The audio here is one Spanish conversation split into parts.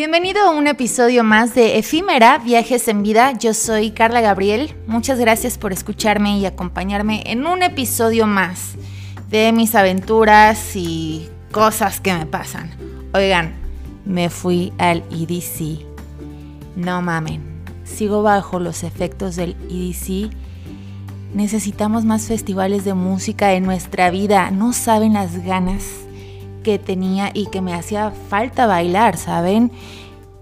Bienvenido a un episodio más de Efímera, Viajes en Vida. Yo soy Carla Gabriel. Muchas gracias por escucharme y acompañarme en un episodio más de mis aventuras y cosas que me pasan. Oigan, me fui al EDC. No mamen, sigo bajo los efectos del EDC. Necesitamos más festivales de música en nuestra vida. No saben las ganas que tenía y que me hacía falta bailar, ¿saben?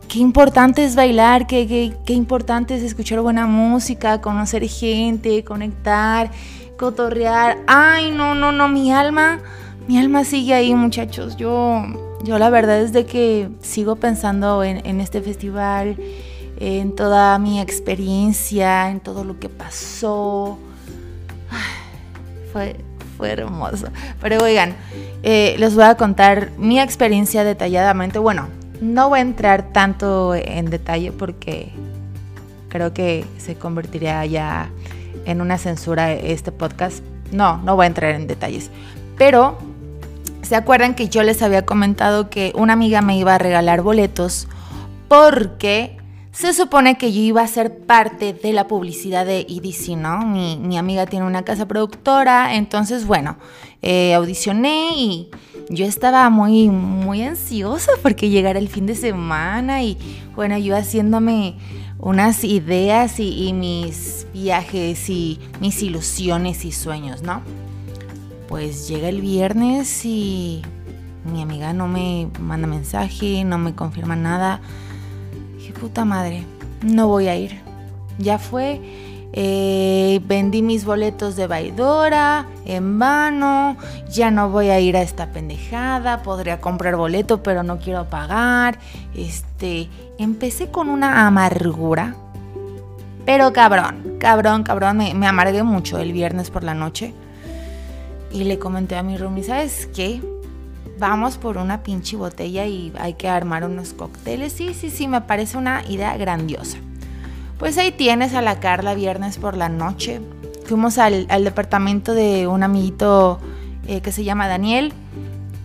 Qué importante es bailar, qué, qué, importante es escuchar buena música, conocer gente, conectar, cotorrear. Ay, no, no, no, mi alma, mi alma sigue ahí, muchachos. Yo, yo la verdad es de que sigo pensando en, en este festival, en toda mi experiencia, en todo lo que pasó. fue, fue hermoso. Pero oigan, eh, les voy a contar mi experiencia detalladamente. Bueno, no voy a entrar tanto en detalle porque creo que se convertiría ya en una censura este podcast. No, no voy a entrar en detalles. Pero, ¿se acuerdan que yo les había comentado que una amiga me iba a regalar boletos porque se supone que yo iba a ser parte de la publicidad de EDC, ¿no? Mi, amiga tiene una casa productora, entonces, bueno, eh, audicioné y yo estaba muy, muy ansiosa porque llegara el fin de semana y, bueno, yo haciéndome unas ideas y, y mis viajes y mis ilusiones y sueños, ¿no? Pues llega el viernes y mi amiga no me manda mensaje, no me confirma nada puta madre, no voy a ir. Ya fue, eh, vendí mis boletos de Baidora en vano, ya no voy a ir a esta pendejada, podría comprar boleto pero no quiero pagar. Este, empecé con una amargura, pero cabrón, cabrón, cabrón, me, amargué mucho el viernes por la noche. Y le comenté a mi roomie, ¿sabes qué? Vamos por una pinche botella y hay que armar unos cócteles. Sí, sí, sí, me parece una idea grandiosa. Pues ahí tienes a la Carla viernes por la noche. Fuimos al, departamento de un amiguito eh, que se llama Daniel.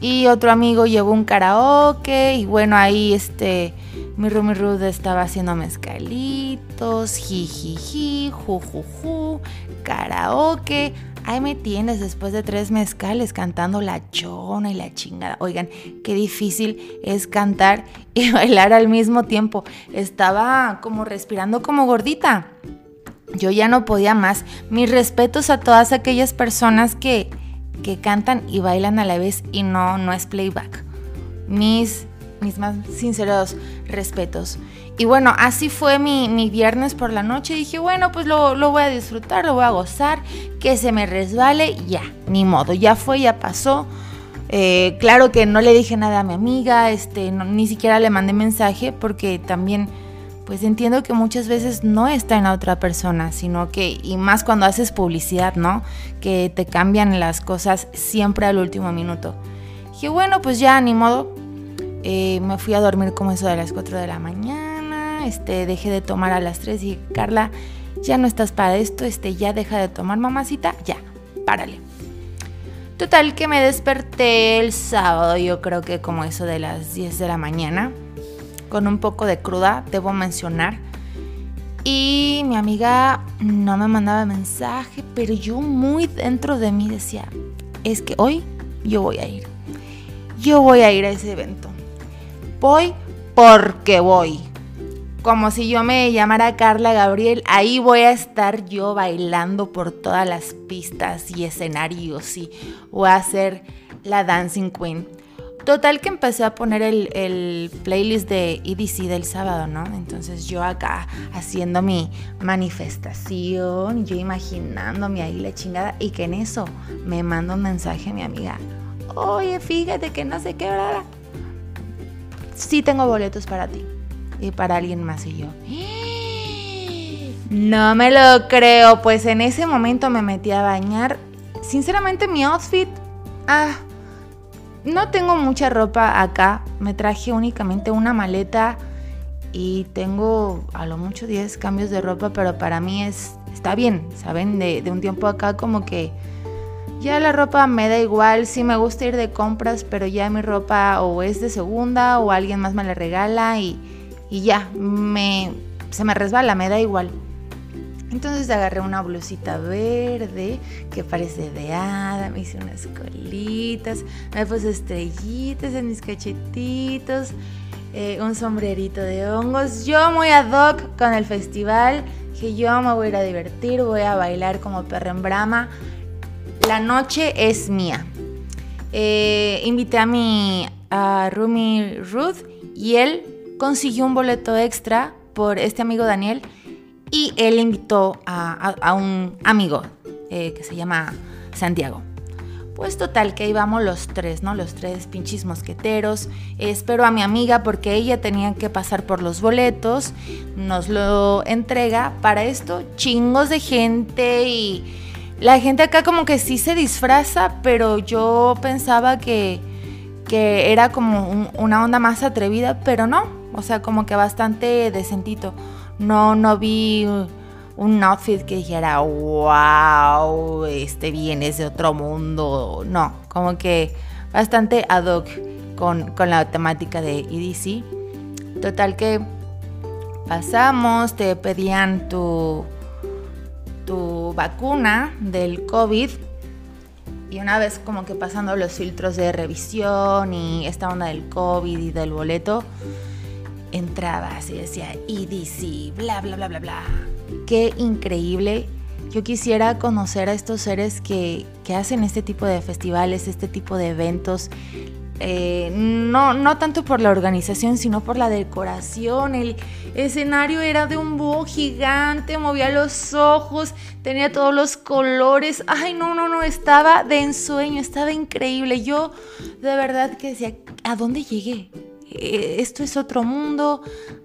Y otro amigo llevó un karaoke. Y bueno, ahí este. Mi Rumi Rude estaba haciendo mezcalitos, jijiji, jujuju, karaoke Ahí me tienes después de tres mezcales cantando la chona y la chingada. Oigan, qué difícil es cantar y bailar al mismo tiempo. Estaba como respirando como gordita. Yo ya no podía más. Mis respetos a todas aquellas personas que, que cantan y bailan a la vez y no, no es playback. Mis mis más sinceros respetos. Y bueno, así fue mi, viernes por la noche. Dije, bueno, pues lo, voy a disfrutar, lo voy a gozar, que se me resbale, ya, ni modo, ya fue, ya pasó. Eh, claro que no le dije nada a mi amiga, este, ni siquiera le mandé mensaje porque también pues entiendo que muchas veces no está en la otra persona, sino que, y más cuando haces publicidad, ¿no? Que te cambian las cosas siempre al último minuto. Dije, bueno, pues ya, ni modo, eh, me fui a dormir como eso de las 4 de la mañana, este, dejé de tomar a las 3 y Carla, ya no estás para esto, este, ya deja de tomar mamacita, ya, párale. Total que me desperté el sábado, yo creo que como eso de las 10 de la mañana, con un poco de cruda, debo mencionar. Y mi amiga no me mandaba mensaje, pero yo muy dentro de mí decía, es que hoy yo voy a ir. Yo voy a ir a ese evento. Voy porque voy. Como si yo me llamara Carla Gabriel, ahí voy a estar yo bailando por todas las pistas y escenarios y voy a ser la Dancing Queen. Total que empecé a poner el, playlist de EDC del sábado, ¿no? Entonces yo acá haciendo mi manifestación, yo imaginándome ahí la chingada y que en eso me manda un mensaje a mi amiga. Oye, fíjate que no sé qué, sí tengo boletos para ti para alguien más y yo. No me lo creo, pues en ese momento me metí a bañar. Sinceramente mi outfit, ah, no tengo mucha ropa acá, me traje únicamente una maleta y tengo a lo mucho 10 cambios de ropa, pero para mí es está bien, ¿saben? De, de un tiempo acá como que ya la ropa me da igual, sí me gusta ir de compras, pero ya mi ropa o es de segunda o alguien más me la regala y, y ya, me, se me resbala, me da igual. Entonces agarré una blusita verde que parece de hada, me hice unas colitas, me puse estrellitas en mis cachetitos, eh, un sombrerito de hongos. Yo muy ad hoc con el festival, que yo me voy a ir a divertir, voy a bailar como perra en brama. La noche es mía. Eh, invité a mi a Rumi Ruth y él consiguió un boleto extra por este amigo Daniel y él invitó a, un amigo eh, que se llama Santiago. Pues total que íbamos los tres, ¿no? Los tres pinches mosqueteros. espero a mi amiga porque ella tenía que pasar por los boletos. Nos lo entrega. Para esto, chingos de gente y la gente acá como que sí se disfraza, pero yo pensaba que, que era como una onda más atrevida, pero no. O sea, como que bastante decentito. No, no vi un outfit que dijera, wow, este vienes de otro mundo. No, como que bastante ad hoc con, con la temática de EDC. Total que pasamos, te pedían tu, tu vacuna del COVID y una vez como que pasando los filtros de revisión y esta onda del COVID y del boleto, entrabas y decía EDC, bla, bla, bla, bla, bla. Qué increíble. Yo quisiera conocer a estos seres que, hacen este tipo de festivales, este tipo de eventos. Eh, no, no tanto por la organización, sino por la decoración. El escenario era de un búho gigante, movía los ojos, tenía todos los colores. Ay, no, no, no, estaba de ensueño, estaba increíble. Yo de verdad que decía, ¿a dónde llegué? Eh, esto es otro mundo.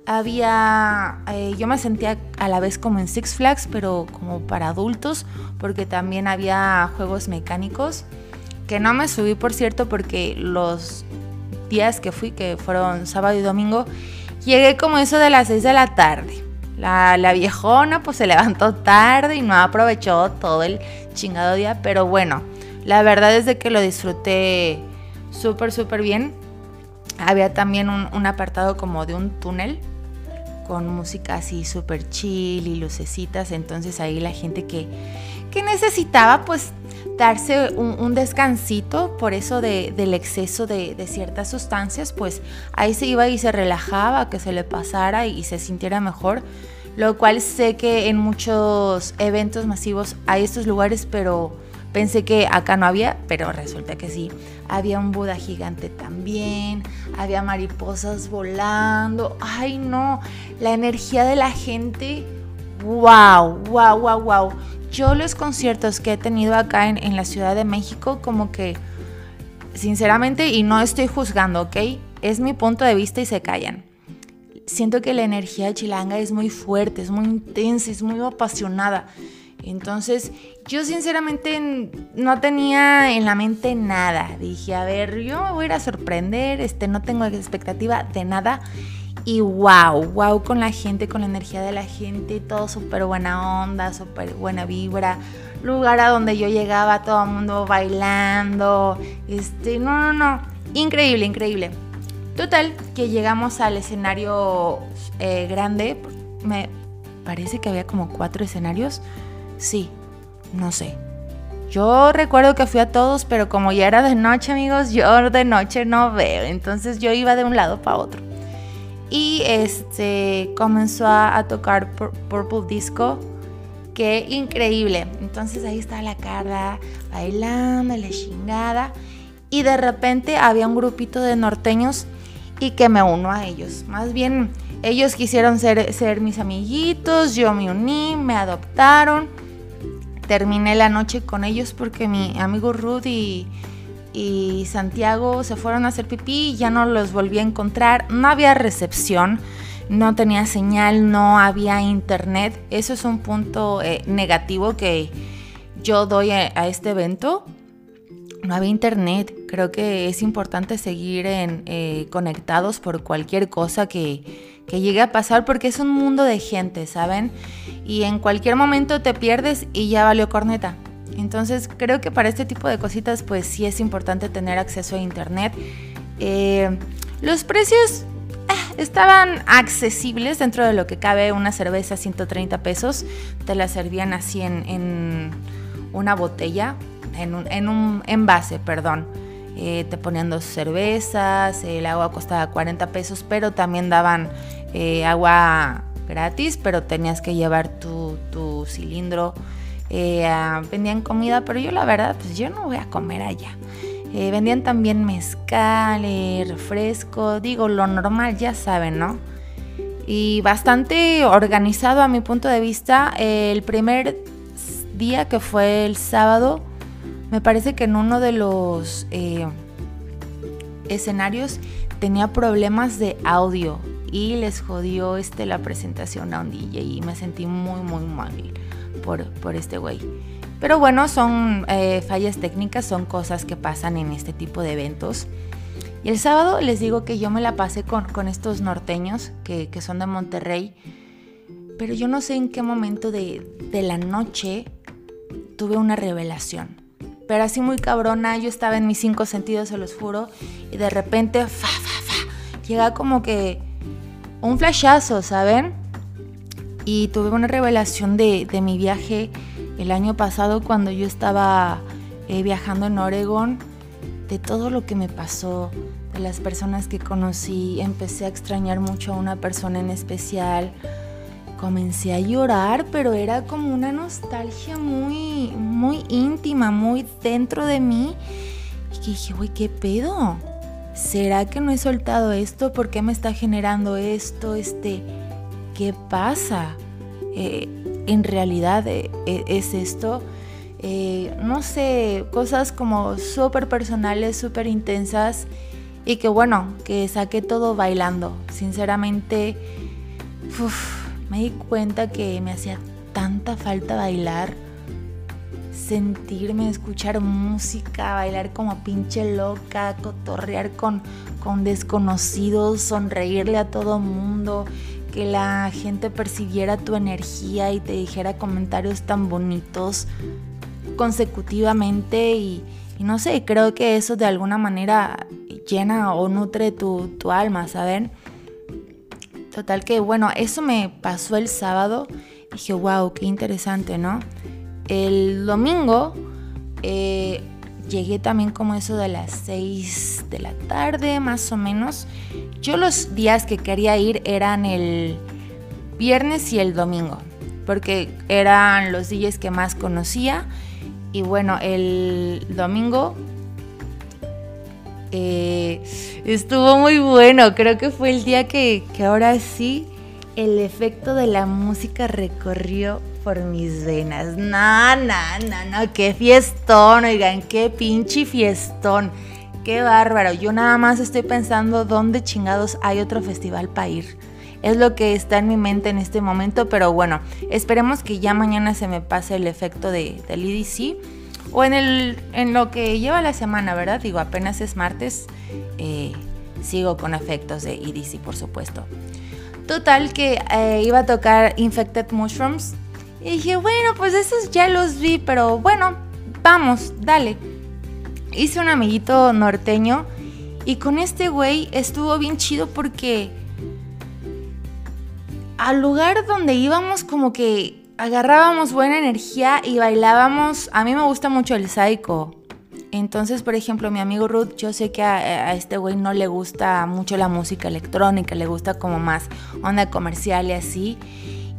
Había, eh, yo me sentía a la vez como en Six Flags, pero como para adultos, porque también había juegos mecánicos, que no me subí, por cierto, porque los días que fui, que fueron sábado y domingo, llegué como eso de las 6 de la tarde. La, la viejona pues se levantó tarde y no aprovechó todo el chingado día, pero bueno, la verdad es de que lo disfruté súper, súper bien había también un, apartado como de un túnel con música así súper chill y lucecitas. Entonces ahí la gente que, que necesitaba pues darse un, descansito por eso del exceso de, ciertas sustancias, pues ahí se iba y se relajaba, que se le pasara y se sintiera mejor. Lo cual sé que en muchos eventos masivos hay estos lugares, pero Pensé que acá no había, pero resulta que sí. Había un Buda gigante también, había mariposas volando. Ay, no, la energía de la gente. Wow, wow, wow, wow. Yo los conciertos que he tenido acá en, en la Ciudad de México, como que, sinceramente, y no estoy juzgando, ¿ok? Es mi punto de vista y se callan. Siento que la energía chilanga es muy fuerte, es muy intensa, es muy apasionada. Entonces, yo sinceramente no tenía en la mente nada. Dije, a ver, yo me voy a ir a sorprender, este, no tengo expectativa de nada. Y wow, wow con la gente, con la energía de la gente, todo súper buena onda, súper buena vibra. Lugar a donde yo llegaba, todo el mundo bailando. Este, no, no, no. Increíble, increíble. Total, que llegamos al escenario eh, grande. Me parece que había como cuatro escenarios. Sí, no sé. Yo recuerdo que fui a todos, pero como ya era de noche, amigos, yo de noche no veo. Entonces yo iba de un lado para otro. Y este comenzó a, tocar Purple Disco. Qué increíble. Entonces ahí está la cara bailando, la chingada. Y de repente había un grupito de norteños y que me uno a ellos. Más bien, ellos quisieron ser, ser mis amiguitos, yo me uní, me adoptaron terminé la noche con ellos porque mi amigo Rudy y, Santiago se fueron a hacer pipí y ya no los volví a encontrar. No había recepción, no tenía señal, no había internet. Eso es un punto eh, negativo que yo doy a, este evento. No había internet. Creo que es importante seguir en, eh, conectados por cualquier cosa que, que llegue a pasar porque es un mundo de gente, ¿saben? Y en cualquier momento te pierdes y ya valió corneta. Entonces creo que para este tipo de cositas pues sí es importante tener acceso a internet. Eh, los precios eh, estaban accesibles dentro de lo que cabe una cerveza 130 pesos. Te la servían así en, una botella, en un, en un envase, perdón. Eh, te ponían dos cervezas, el agua costaba 40 pesos, pero también daban agua gratis, pero tenías que llevar tu, cilindro eh, ah, vendían comida, pero yo la verdad, pues yo no voy a comer allá. Eh, vendían también mezcal, eh, refresco, digo, lo normal, ya saben, ¿no? Y bastante organizado a mi punto de vista. el primer día que fue el sábado, me parece que en uno de los escenarios tenía problemas de audio y les jodió este, la presentación a un DJ y me sentí muy, muy mal por, este güey. Pero bueno, son eh, fallas técnicas, son cosas que pasan en este tipo de eventos. Y el sábado les digo que yo me la pasé con, con estos norteños que, que, son de Monterrey. Pero yo no sé en qué momento de, de la noche tuve una revelación. Pero así muy cabrona, yo estaba en mis cinco sentidos, se los juro. Y de repente, fa, fa, fa, llega como que un flashazo, ¿saben? y tuve una revelación de, mi viaje el año pasado cuando yo estaba eh, viajando en Oregon, de todo lo que me pasó, de las personas que conocí, empecé a extrañar mucho a una persona en especial, comencé a llorar, pero era como una nostalgia muy, muy íntima, muy dentro de mí. Y que dije, güey, ¿qué pedo? ¿Será que no he soltado esto? ¿Por qué me está generando esto? Este, ¿qué pasa? Eh, en realidad eh, e, es esto. Eh, no sé, cosas como súper personales, súper intensas y que bueno, que saqué todo bailando. Sinceramente, me di cuenta que me hacía tanta falta bailar, sentirme, escuchar música, bailar como pinche loca, cotorrear con, con desconocidos, sonreírle a todo mundo, que la gente percibiera tu energía y te dijera comentarios tan bonitos consecutivamente y, no sé, creo que eso de alguna manera llena o nutre tu, alma, ¿saben? Total que bueno, eso me pasó el sábado. Dije, wow, qué interesante, ¿no? El domingo eh, llegué también como eso de las 6 de la tarde, más o menos. Yo los días que quería ir eran el viernes y el domingo, porque eran los días que más conocía. Y bueno, el domingo eh, estuvo muy bueno. Creo que fue el día que, ahora sí el efecto de la música recorrió por mis venas. No, no, no, no, qué fiestón, oigan, qué pinche fiestón. Qué bárbaro. Yo nada más estoy pensando dónde chingados hay otro festival para ir. Es lo que está en mi mente en este momento, pero bueno, esperemos que ya mañana se me pase el efecto de, del EDC. O en, el, en lo que lleva la semana, ¿verdad? Digo, apenas es martes. Eh, sigo con efectos de EDC, por supuesto. Total que eh, iba a tocar Infected Mushrooms. Y dije, bueno, pues esos ya los vi, pero bueno, vamos, dale. Hice un amiguito norteño y con este güey estuvo bien chido porque al lugar donde íbamos como que agarrábamos buena energía y bailábamos. A mí me gusta mucho el psycho. Entonces, por ejemplo, mi amigo Ruth, yo sé que a, este güey no le gusta mucho la música electrónica, le gusta como más onda comercial y así.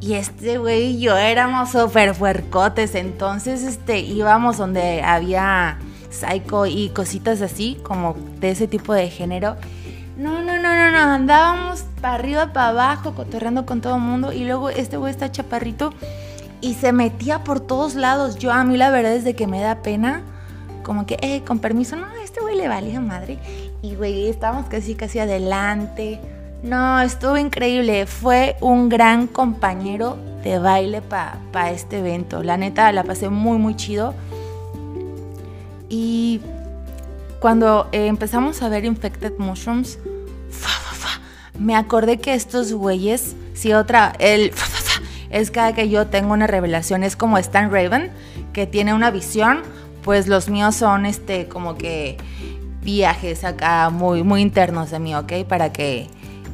Y este güey y yo éramos súper fuercotes, entonces este, íbamos donde había psycho y cositas así, como de ese tipo de género. No, no, no, no, no, andábamos para arriba, para abajo, cotorreando con todo el mundo. Y luego este güey está chaparrito y se metía por todos lados. Yo a mí la verdad es de que me da pena como que, eh, con permiso, no, a este güey le valía madre. Y güey, estábamos casi, casi adelante. No, estuvo increíble. Fue un gran compañero de baile para este evento. La neta, la pasé muy, muy chido. Y cuando eh, empezamos a ver Infected Mushrooms, me acordé que estos güeyes, si otra, el es cada que yo tengo una revelación, es como Stan Raven, que tiene una visión, pues los míos son este como que viajes acá muy, muy internos de mí, ¿ok? Para que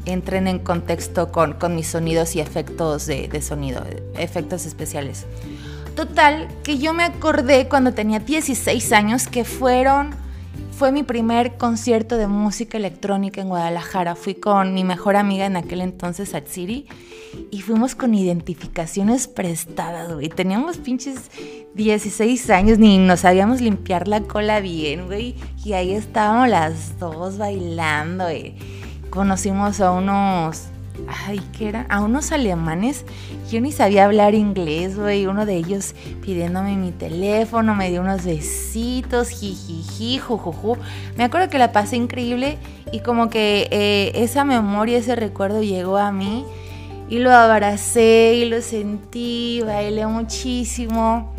entren en contexto con, con mis sonidos y efectos de, de, sonido, efectos especiales. Total, que yo me acordé cuando tenía 16 años que fueron, fue mi primer concierto de música electrónica en Guadalajara. Fui con mi mejor amiga en aquel entonces, At City, y fuimos con identificaciones prestadas, güey. Teníamos pinches 16 años, ni nos sabíamos limpiar la cola bien, güey. Y ahí estábamos las dos bailando, güey conocimos a unos, ay, ¿qué era? A unos alemanes. Yo ni sabía hablar inglés, güey. Uno de ellos pidiéndome mi teléfono, me dio unos besitos, jijiji, jujuju. Me acuerdo que la pasé increíble y como que eh, esa memoria, ese recuerdo llegó a mí y lo abracé y lo sentí, bailé muchísimo.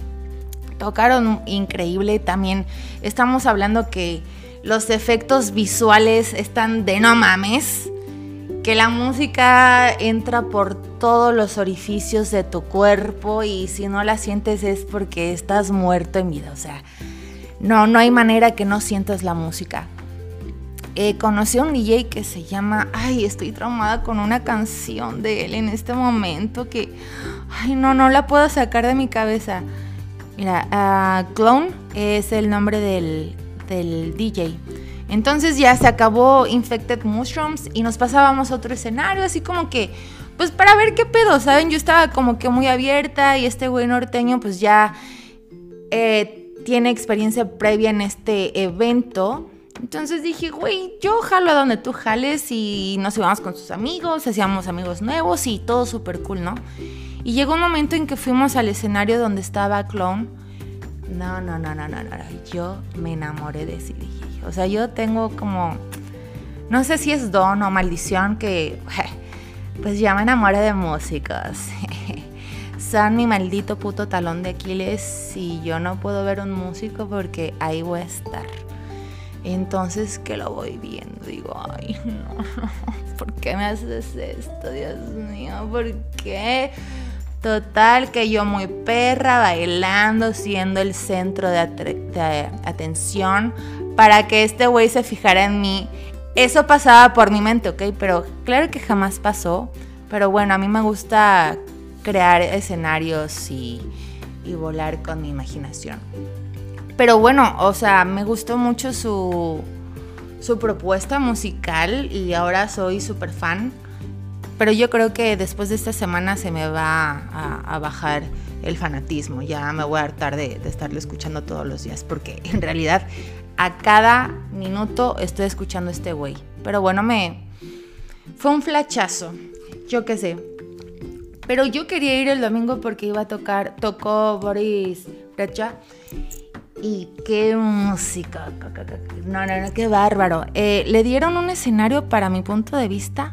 Tocaron increíble también. Estamos hablando que los efectos visuales están de no mames, que la música entra por todos los orificios de tu cuerpo y si no la sientes es porque estás muerto en vida, o sea, no, no hay manera que no sientas la música. Eh, conocí a un DJ que se llama, ay, estoy traumada con una canción de él en este momento que, ay, no, no la puedo sacar de mi cabeza. Mira, uh, Clone es el nombre del, del DJ. Entonces ya se acabó Infected Mushrooms y nos pasábamos a otro escenario, así como que, pues para ver qué pedo, ¿saben? Yo estaba como que muy abierta y este güey norteño pues ya eh, tiene experiencia previa en este evento. Entonces dije, güey, yo jalo a donde tú jales y nos íbamos con sus amigos, hacíamos amigos nuevos y todo súper cool, ¿no? Y llegó un momento en que fuimos al escenario donde estaba Clone no, no, no, no, no, no. Yo me enamoré de ese DJ. O sea, yo tengo como. No sé si es don o maldición que. Pues ya me enamoré de músicos. Son mi maldito puto talón de Aquiles y yo no puedo ver un músico porque ahí voy a estar. Entonces que lo voy viendo, digo, ay, no, no, ¿por qué me haces esto, Dios mío? ¿Por qué? Total, que yo muy perra, bailando, siendo el centro de, atención para que este güey se fijara en mí. Eso pasaba por mi mente, ¿ok? Pero claro que jamás pasó. Pero bueno, a mí me gusta crear escenarios y, y volar con mi imaginación. Pero bueno, o sea, me gustó mucho su, su propuesta musical y ahora soy súper fan. Pero yo creo que después de esta semana se me va a, bajar el fanatismo. Ya me voy a hartar de, de estarlo escuchando todos los días. Porque en realidad a cada minuto estoy escuchando este güey. Pero bueno, me. Fue un flachazo. Yo qué sé. Pero yo quería ir el domingo porque iba a tocar. Tocó Boris Brecha. Y qué música. No, no, no, qué bárbaro. Eh, le dieron un escenario, para mi punto de vista,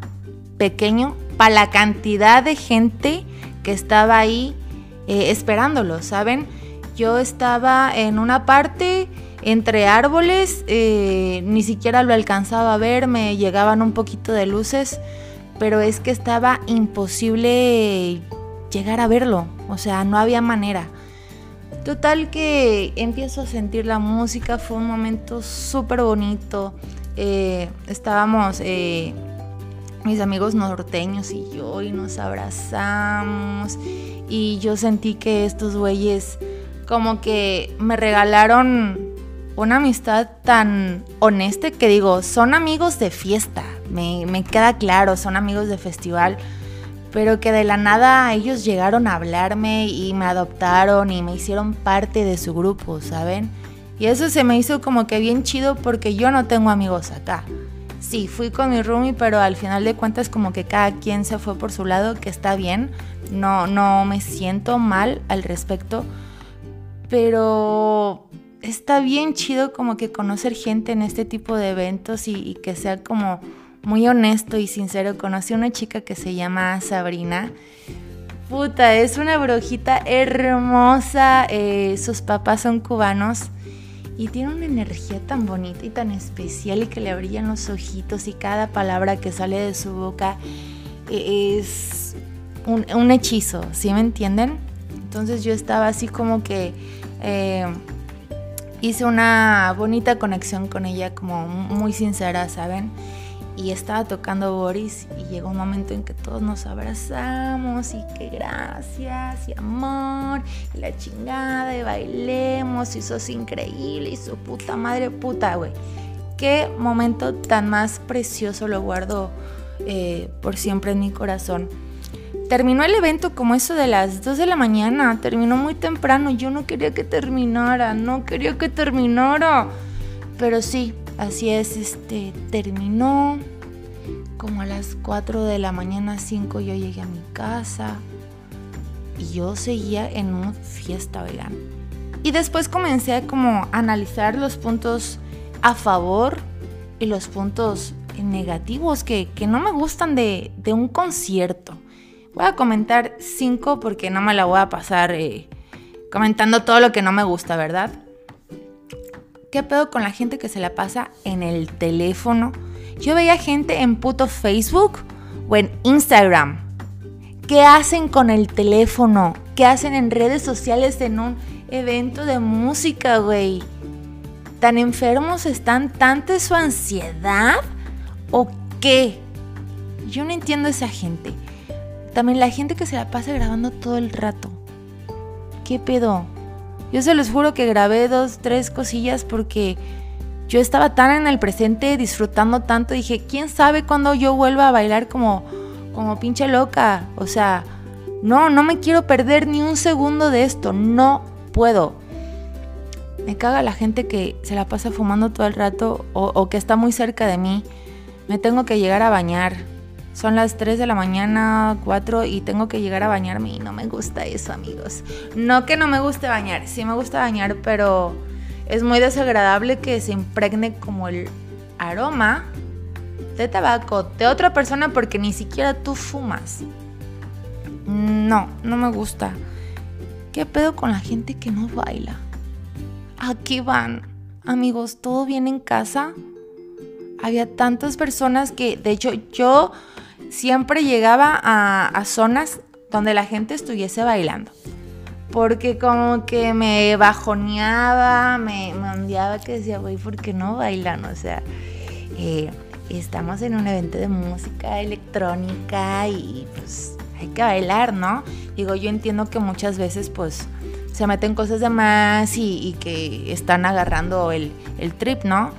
pequeño para la cantidad de gente que estaba ahí eh, esperándolo, ¿saben? Yo estaba en una parte entre árboles, eh, ni siquiera lo alcanzaba a ver, me llegaban un poquito de luces, pero es que estaba imposible llegar a verlo, o sea, no había manera. Total que empiezo a sentir la música, fue un momento súper bonito. Eh, estábamos mis amigos norteños y yo y nos abrazamos y yo sentí que estos güeyes como que me regalaron una amistad tan honesta que digo, son amigos de fiesta, me, me queda claro, son amigos de festival, pero que de la nada ellos llegaron a hablarme y me adoptaron y me hicieron parte de su grupo, ¿saben? Y eso se me hizo como que bien chido porque yo no tengo amigos acá sí, fui con mi roomie, pero al final de cuentas como que cada quien se fue por su lado, que está bien, no, no me siento mal al respecto, pero está bien chido como que conocer gente en este tipo de eventos y, que sea como muy honesto y sincero. Conocí a una chica que se llama Sabrina. Puta, es una brujita hermosa. Eh, sus papás son cubanos y tiene una energía tan bonita y tan especial y que le brillan los ojitos y cada palabra que sale de su boca e-, es un, hechizo, ¿sí me entienden? Entonces yo estaba así como que Eh, hice una bonita conexión con ella, como muy sincera, ¿saben? Y estaba tocando Boris y llegó un momento en que todos nos abrazamos y que gracias y amor y la chingada y bailemos y sos increíble y su puta madre puta, güey. Qué momento tan más precioso lo guardo eh, por siempre en mi corazón. Terminó el evento como eso de las 2 de la mañana, terminó muy temprano, yo no quería que terminara, no quería que terminara. Pero sí, así es, este, terminó como a las 4 de la mañana, 5 yo llegué a mi casa y yo seguía en una fiesta vegana. Y después comencé a analizar los puntos a favor y los puntos negativos que, no me gustan de, un concierto. Voy a comentar cinco porque no me la voy a pasar eh, comentando todo lo que no me gusta, ¿verdad? ¿Qué pedo con la gente que se la pasa en el teléfono? Yo veía gente en puto Facebook o en Instagram. ¿Qué hacen con el teléfono? ¿Qué hacen en redes sociales en un evento de música, güey? ¿Tan enfermos están? ¿Tanta su ansiedad? ¿O qué? Yo no entiendo esa gente. También la gente que se la pasa grabando todo el rato. ¿Qué pedo? Yo se los juro que grabé dos, tres cosillas porque yo estaba tan en el presente, disfrutando tanto. Dije, ¿quién sabe cuándo yo vuelva a bailar como, como pinche loca? O sea, no, no me quiero perder ni un segundo de esto. No puedo. Me caga la gente que se la pasa fumando todo el rato o, o que está muy cerca de mí. Me tengo que llegar a bañar son las 3 de la mañana, 4 y tengo que llegar a bañarme y no me gusta eso, amigos. No que no me guste bañar, sí me gusta bañar, pero es muy desagradable que se impregne como el aroma de tabaco de otra persona porque ni siquiera tú fumas. No, no me gusta. ¿Qué pedo con la gente que no baila? Aquí van. Amigos, ¿todo bien en casa? Había tantas personas que, de hecho, yo siempre llegaba a, zonas donde la gente estuviese bailando. Porque como que me bajoneaba, me, me que decía, güey, ¿por qué no bailan? O sea, eh, estamos en un evento de música electrónica y pues hay que bailar, ¿no? Digo, yo entiendo que muchas veces pues se meten cosas de más y, que están agarrando el trip, ¿no?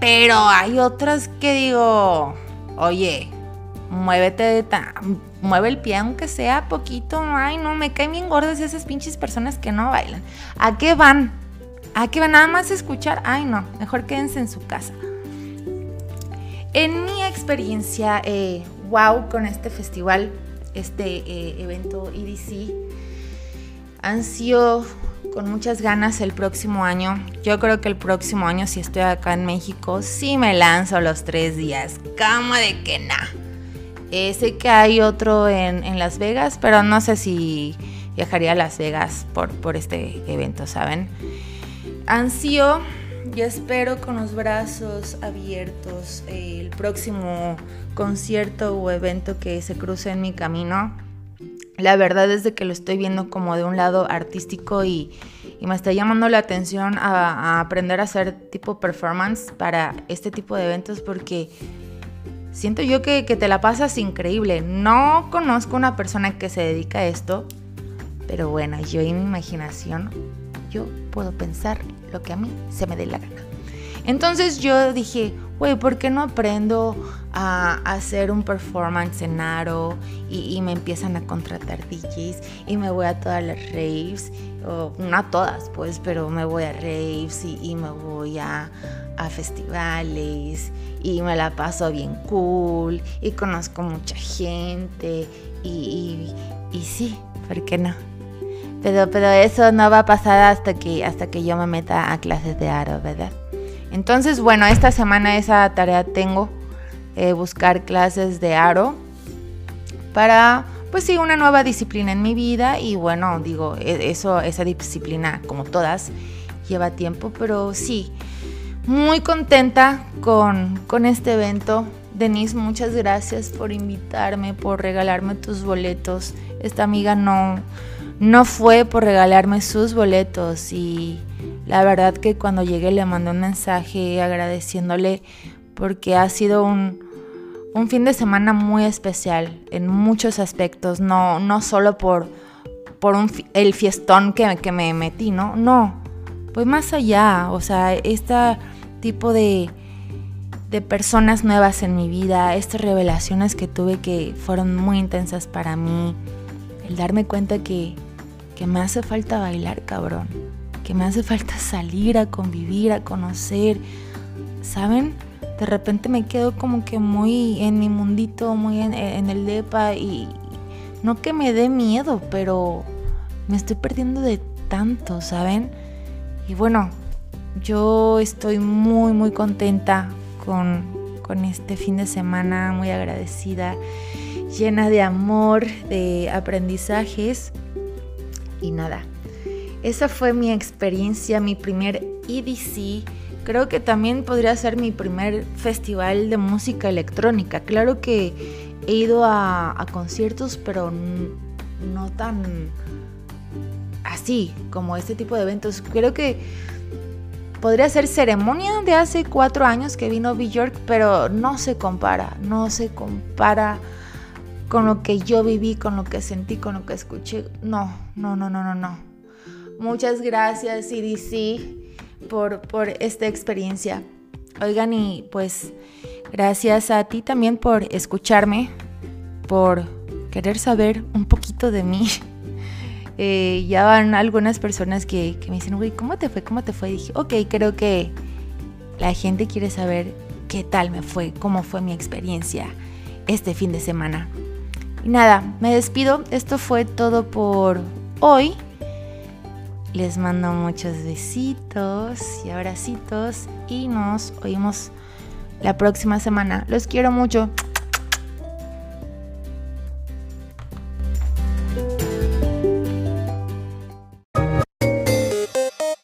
Pero hay otras que digo, oye, muévete, mueve el pie aunque sea poquito. Ay, no, me caen bien gordas esas pinches personas que no bailan. ¿A qué van? ¿A qué van? Nada más escuchar. Ay, no, mejor quédense en su casa. En mi experiencia, eh, wow, con este festival, este eh, evento EDC, han sido con muchas ganas el próximo año. Yo creo que el próximo año, si estoy acá en México, sí me lanzo los tres días. ¿Cómo de que nada? Eh, sé que hay otro en, Las Vegas, pero no sé si viajaría a Las Vegas por, por este evento, ¿saben? Ansío y espero con los brazos abiertos el próximo concierto o evento que se cruce en mi camino. La verdad es de que lo estoy viendo como de un lado artístico y, me está llamando la atención a, a aprender a hacer tipo performance para este tipo de eventos porque siento yo que, te la pasas increíble. No conozco una persona que se dedica a esto, pero bueno, yo en mi imaginación, yo puedo pensar lo que a mí se me dé la gana. Entonces yo dije, güey, ¿por qué no aprendo a, hacer un performance en Aro? Y, me empiezan a contratar DJs y me voy a todas las raves, o, no a todas pues, pero me voy a raves y, me voy a, a festivales y me la paso bien cool y conozco mucha gente y, y, sí, ¿por qué no? Pero, pero eso no va a pasar hasta que, hasta que yo me meta a clases de aro, ¿verdad? Entonces, bueno, esta semana esa tarea tengo, eh, buscar clases de aro para, pues sí, una nueva disciplina en mi vida y bueno, digo, e, eso, esa disciplina, como todas, lleva tiempo, pero sí, muy contenta con, este evento. Denise, muchas gracias por invitarme, por regalarme tus boletos. Esta amiga no, no fue por regalarme sus boletos y la verdad que cuando llegué le mandé un mensaje agradeciéndole porque ha sido un, un fin de semana muy especial en muchos aspectos, no, no solo por, por el fiestón que, que me metí, ¿no? No, pues más allá, o sea, este tipo de, de personas nuevas en mi vida, estas revelaciones que tuve que fueron muy intensas para mí, el darme cuenta que, que me hace falta bailar, cabrón, que me hace falta salir a convivir, a conocer, ¿saben? De repente me quedo como que muy en mi mundito, muy en, en el depa y no que me dé miedo, pero me estoy perdiendo de tanto, ¿saben? Y bueno, yo estoy muy, muy contenta con, con este fin de semana, muy agradecida, llena de amor, de aprendizajes. Y nada, esa fue mi experiencia, mi primer EDC. Creo que también podría ser mi primer festival de música electrónica. Claro que he ido a, a conciertos, pero no tan así, como este tipo de eventos. Creo que podría ser ceremonia de hace cuatro años que vino Bjork, pero no se compara, no se compara con lo que yo viví, con lo que sentí, con lo que escuché. No, no, no, no, no, no. Muchas gracias, CDC, por, por esta experiencia. Oigan, y pues gracias a ti también por escucharme, por querer saber un poquito de mí. Eh, ya van algunas personas que, me dicen, güey, ¿cómo te fue? ¿Cómo te fue? Y dije, ok, creo que la gente quiere saber qué tal me fue, cómo fue mi experiencia este fin de semana. Y nada, me despido. Esto fue todo por hoy. Les mando muchos besitos y abracitos y nos oímos la próxima semana. Los quiero mucho.